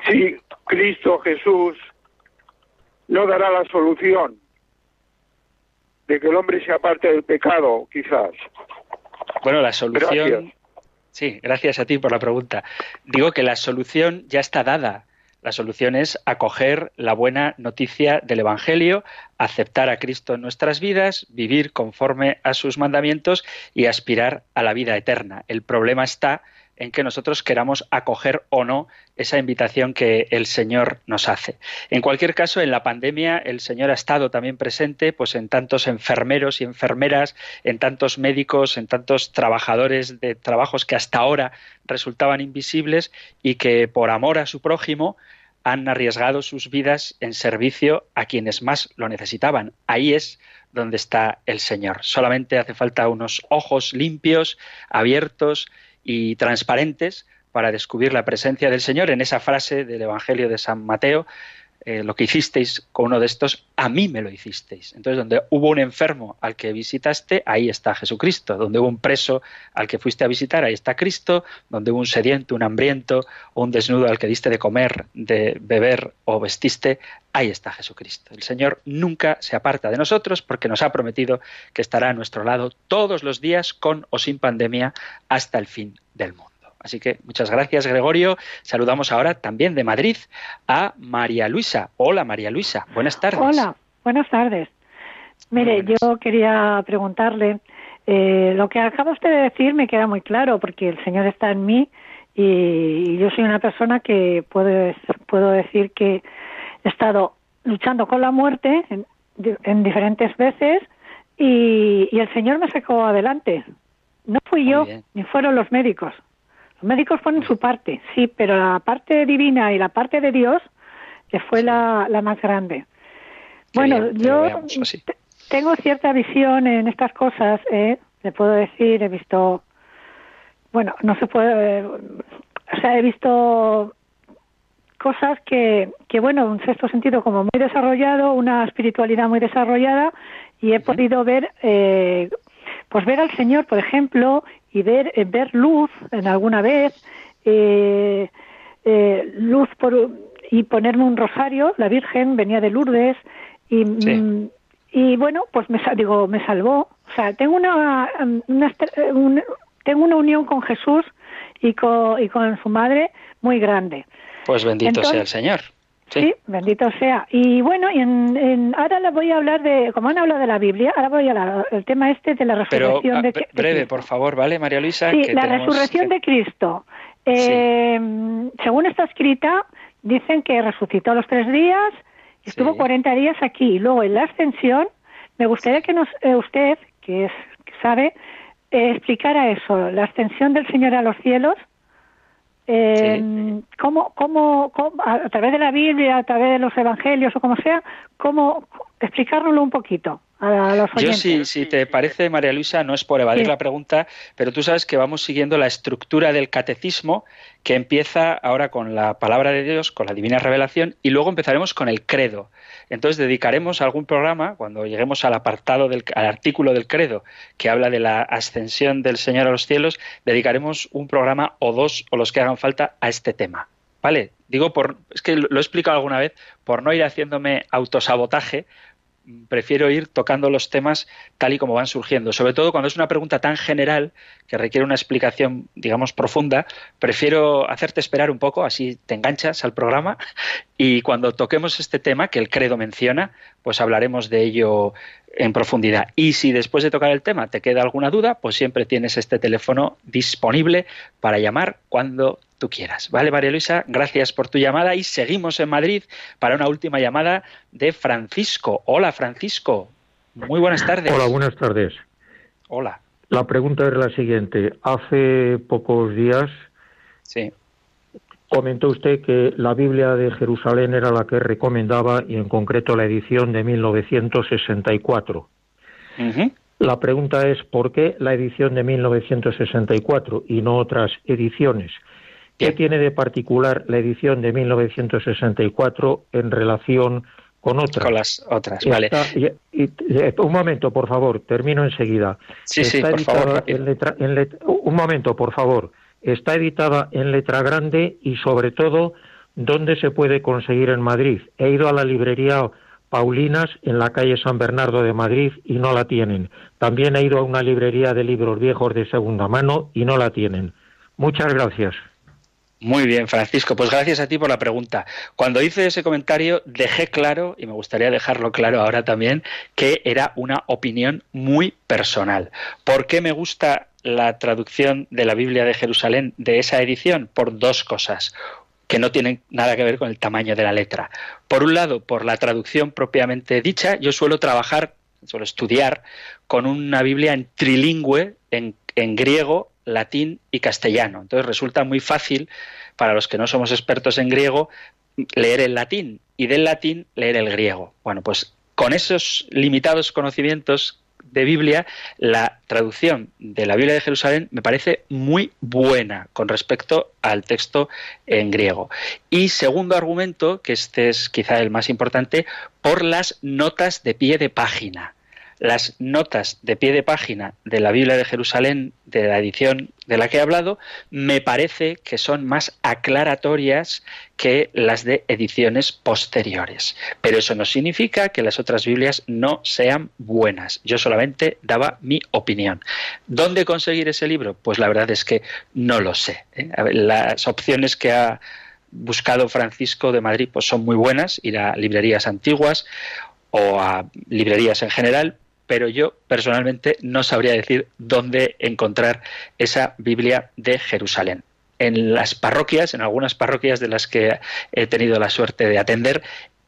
si Cristo Jesús no dará la solución de que el hombre se aparte del pecado, quizás. Bueno, la solución. Gracias. Sí, gracias a ti por la pregunta. Digo que la solución ya está dada. La solución es acoger la buena noticia del Evangelio, aceptar a Cristo en nuestras vidas, vivir conforme a sus mandamientos y aspirar a la vida eterna. El problema está en que nosotros queramos acoger o no esa invitación que el Señor nos hace. En cualquier caso, en la pandemia el Señor ha estado también presente pues en tantos enfermeros y enfermeras, en tantos médicos, en tantos trabajadores de trabajos que hasta ahora resultaban invisibles y que por amor a su prójimo han arriesgado sus vidas en servicio a quienes más lo necesitaban. Ahí es donde está el Señor. Solamente hace falta unos ojos limpios, abiertos y transparentes para descubrir la presencia del Señor en esa frase del Evangelio de San Mateo, eh, lo que hicisteis con uno de estos, a mí me lo hicisteis. Entonces, donde hubo un enfermo al que visitaste, ahí está Jesucristo. Donde hubo un preso al que fuiste a visitar, ahí está Cristo. Donde hubo un sediento, un hambriento o un desnudo al que diste de comer, de beber o vestiste, ahí está Jesucristo. El Señor nunca se aparta de nosotros porque nos ha prometido que estará a nuestro lado todos los días, con o sin pandemia, hasta el fin del mundo. Así que muchas gracias, Gregorio. Saludamos ahora también de Madrid a María Luisa. Hola, María Luisa. Buenas tardes. Hola, buenas tardes. Mire, Buenas. yo quería preguntarle, eh, lo que acaba usted de decir me queda muy claro, porque el Señor está en mí y, yo soy una persona que puedo, puedo decir que he estado luchando con la muerte en, en diferentes veces y, y el Señor me sacó adelante. No fui Muy yo, bien. ni fueron los médicos. Médicos ponen su parte, sí, pero la parte divina y la parte de Dios que fue la, la más grande. Bueno, bien yo tengo cierta visión en estas cosas, ¿eh? le puedo decir, he visto, bueno, no se puede, eh, o sea, he visto cosas que, que, bueno, un sexto sentido como muy desarrollado, una espiritualidad muy desarrollada, y he podido ver, eh, pues ver al Señor, por ejemplo, y ver, eh, ver luz en alguna vez, eh, eh, luz por, y ponerme un rosario, la Virgen venía de Lourdes, y, Sí. mm, y bueno, pues me, digo, me salvó. O sea, tengo una, una estre- un- tengo una unión con Jesús y con, y con su madre muy grande. Pues bendito Entonces- sea el Señor. Sí. Sí, bendito sea. Y bueno, y en, en- ahora le voy a hablar de, como han hablado de la Biblia, ahora voy al tema este de la resurrección ah, de, de breve, Cristo. por favor, ¿vale, María Luisa? Sí, Que la tenemos resurrección que- de Cristo. Eh, Según está escrita, dicen que resucitó a los tres días, estuvo Sí. 40 días aquí. Y luego en la ascensión, me gustaría que nos, eh, usted, que, es, que sabe, eh, explicara eso, la ascensión del Señor a los cielos. Eh, cómo, cómo, cómo- a, través de la Biblia, a través de los evangelios o como sea, cómo explicárnoslo un poquito a, los Yo, si, si te parece, María Luisa, no es por evadir Sí. la pregunta, pero tú sabes que vamos siguiendo la estructura del catecismo que empieza ahora con la palabra de Dios, con la divina revelación, y luego empezaremos con el credo. Entonces dedicaremos algún programa, cuando lleguemos al apartado del artículo del credo que habla de la ascensión del Señor a los cielos, dedicaremos un programa o dos o los que hagan falta a este tema. ¿Vale? Digo por es que lo he explicado alguna vez, por no ir haciéndome autosabotaje, prefiero ir tocando los temas tal y como van surgiendo. Sobre todo cuando es una pregunta tan general que requiere una explicación, digamos, profunda, prefiero hacerte esperar un poco, así te enganchas al programa y cuando toquemos este tema que el credo menciona, pues hablaremos de ello en profundidad. Y si después de tocar el tema te queda alguna duda, pues siempre tienes este teléfono disponible para llamar cuando tú quieras. Vale, María Luisa, gracias por tu llamada y seguimos en Madrid para una última llamada de Francisco. Hola, Francisco. Muy buenas tardes. Hola, buenas tardes. Hola. La pregunta es la siguiente. Hace pocos días Sí. Comentó usted que la Biblia de Jerusalén era la que recomendaba y en concreto la edición de 1964. La pregunta es ¿por qué la edición de 1964 y no otras ediciones? ¿Qué tiene de particular la edición de 1964 en relación con otras? Con las otras, vale. un momento, por favor, termino enseguida. Sí, sí, por favor. un momento, por favor. Está editada en letra grande y sobre todo, ¿dónde se puede conseguir en Madrid? He ido a la librería Paulinas en la calle San Bernardo de Madrid y no la tienen. También he ido a una librería de libros viejos de segunda mano y no la tienen. Muchas gracias. Muy bien, Francisco. Pues gracias a ti por la pregunta. Cuando hice ese comentario dejé claro, y me gustaría dejarlo claro ahora también, que era una opinión muy personal. ¿Por qué me gusta la traducción de la Biblia de Jerusalén de esa edición? Por dos cosas que no tienen nada que ver con el tamaño de la letra. Por un lado, por la traducción propiamente dicha, yo suelo trabajar, suelo estudiar con una Biblia en trilingüe, en, en griego, latín y castellano. Entonces resulta muy fácil para los que no somos expertos en griego leer el latín y del latín leer el griego. Bueno, pues con esos limitados conocimientos de Biblia, la traducción de la Biblia de Jerusalén me parece muy buena con respecto al texto en griego. Y segundo argumento, que este es quizá el más importante, por las notas de pie de página las notas de pie de página de la Biblia de Jerusalén, de la edición de la que he hablado, me parece que son más aclaratorias que las de ediciones posteriores. Pero eso no significa que las otras Biblias no sean buenas. Yo solamente daba mi opinión. ¿Dónde conseguir ese libro? Pues la verdad es que no lo sé. ¿eh? Las opciones que ha buscado Francisco de Madrid pues son muy buenas, ir a librerías antiguas o a librerías en general, pero yo personalmente no sabría decir dónde encontrar esa Biblia de Jerusalén. En las parroquias, en algunas parroquias de las que he tenido la suerte de atender,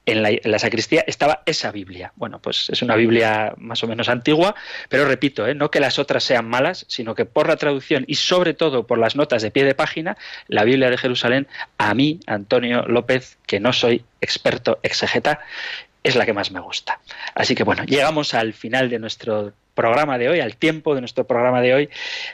en la, sacristía estaba esa Biblia. Bueno, pues es una Biblia más o menos antigua, pero repito, ¿eh? no que las otras sean malas, sino que por la traducción y sobre todo por las notas de pie de página, la Biblia de Jerusalén, a mí, Antonio López, que no soy experto exegeta, es la que más me gusta. Así que bueno, llegamos al final de nuestro programa de hoy, al tiempo de nuestro programa de hoy.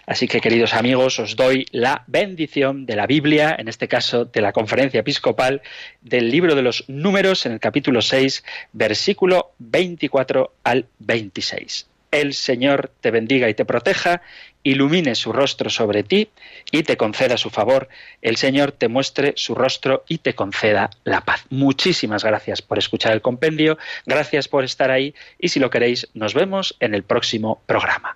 Así que queridos amigos, os doy la bendición de la Biblia, en este caso de la conferencia episcopal, del libro de los números en el capítulo 6, versículo 24 al 26 el Señor te bendiga y te proteja, ilumine su rostro sobre ti y te conceda su favor, el Señor te muestre su rostro y te conceda la paz. Muchísimas gracias por escuchar el compendio, gracias por estar ahí y si lo queréis, nos vemos en el próximo programa.